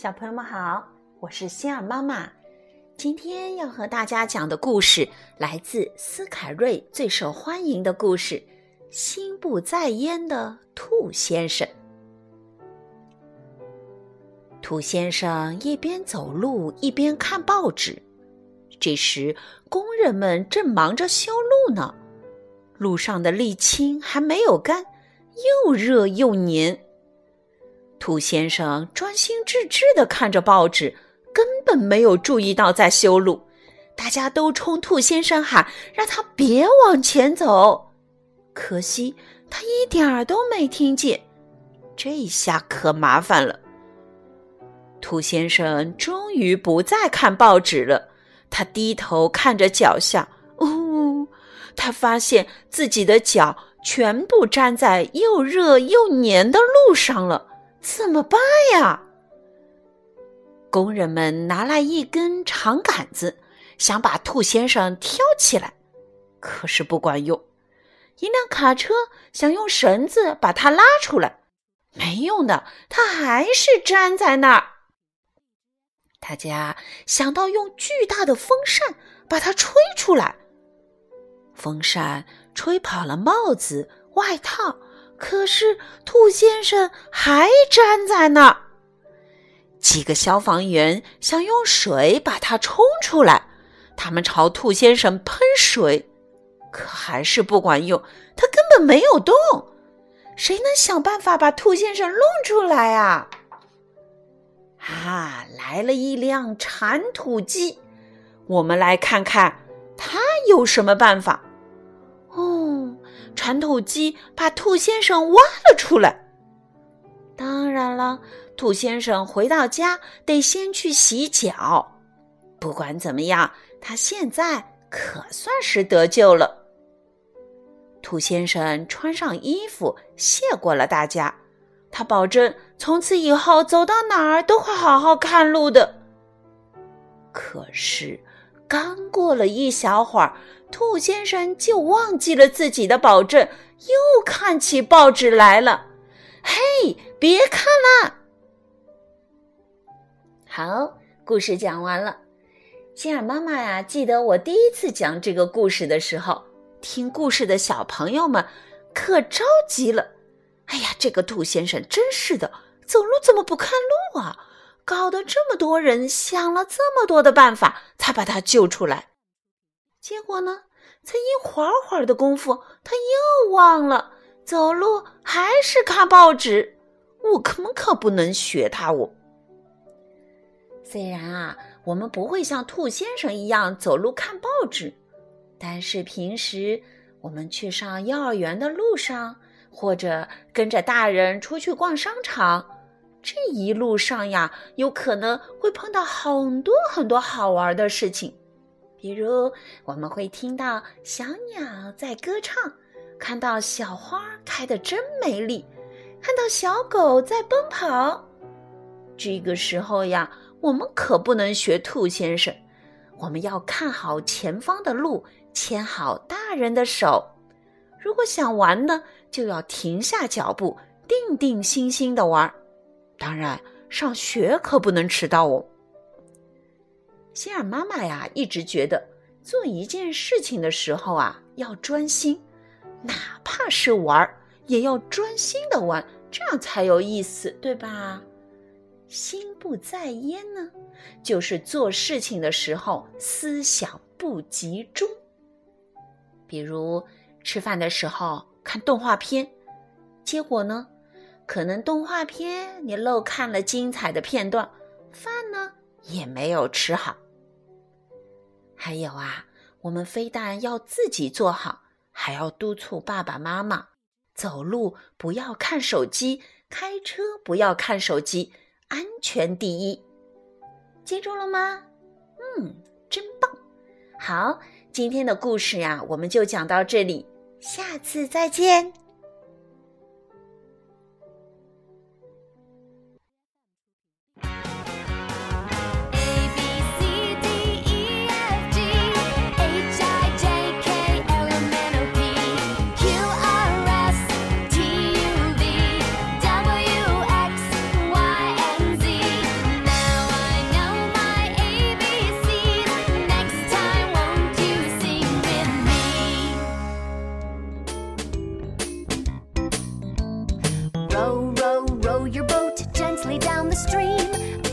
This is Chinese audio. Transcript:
小朋友们好，我是希尔妈妈。今天要和大家讲的故事来自斯凯瑞最受欢迎的故事《心不在焉的兔先生》。兔先生一边走路一边看报纸，这时工人们正忙着修路呢。路上的沥青还没有干，又热又黏。兔先生专心致志地看着报纸，根本没有注意到在修路。大家都冲兔先生喊，让他别往前走。可惜他一点儿都没听见。这下可麻烦了。兔先生终于不再看报纸了，他低头看着脚下，哦，他发现自己的脚全部粘在又热又黏的路上了。怎么办呀？工人们拿来一根长杆子，想把兔先生挑起来，可是不管用。一辆卡车想用绳子把它拉出来，没用的，它还是粘在那儿。大家想到用巨大的风扇把它吹出来，风扇吹跑了帽子、外套。可是兔先生还粘在那儿。几个消防员想用水把它冲出来，他们朝兔先生喷水，可还是不管用，他根本没有动。谁能想办法把兔先生弄出来啊？啊，来了一辆铲土机，我们来看看他有什么办法。铲土机把兔先生挖了出来。当然了，兔先生回到家得先去洗脚。不管怎么样，他现在可算是得救了。兔先生穿上衣服，谢过了大家。他保证从此以后走到哪儿都会好好看路的。可是，刚过了一小会儿。兔先生就忘记了自己的保证，又看起报纸来了。嘿，别看了！好，故事讲完了。希尔妈妈呀，记得我第一次讲这个故事的时候，听故事的小朋友们可着急了。哎呀，这个兔先生真是的，走路怎么不看路啊？搞得这么多人想了这么多的办法，才把他救出来。结果呢，才一会儿会儿的功夫，他又忘了走路，还是看报纸。我可可不能学他哦。虽然啊，我们不会像兔先生一样走路看报纸，但是平时我们去上幼儿园的路上，或者跟着大人出去逛商场，这一路上呀，有可能会碰到很多很多好玩的事情。比如，我们会听到小鸟在歌唱，看到小花开得真美丽，看到小狗在奔跑。这个时候呀，我们可不能学兔先生，我们要看好前方的路，牵好大人的手。如果想玩呢，就要停下脚步，定定心心的玩。当然，上学可不能迟到哦。希尔妈妈呀，一直觉得做一件事情的时候啊，要专心，哪怕是玩，也要专心的玩，这样才有意思，对吧？心不在焉呢，就是做事情的时候思想不集中。比如吃饭的时候看动画片，结果呢，可能动画片你漏看了精彩的片段，饭呢也没有吃好。还有啊，我们非但要自己做好，还要督促爸爸妈妈走路不要看手机，开车不要看手机，安全第一。记住了吗？嗯，真棒。好，今天的故事呀，我们就讲到这里，下次再见。Row, row, row your boat gently down the stream.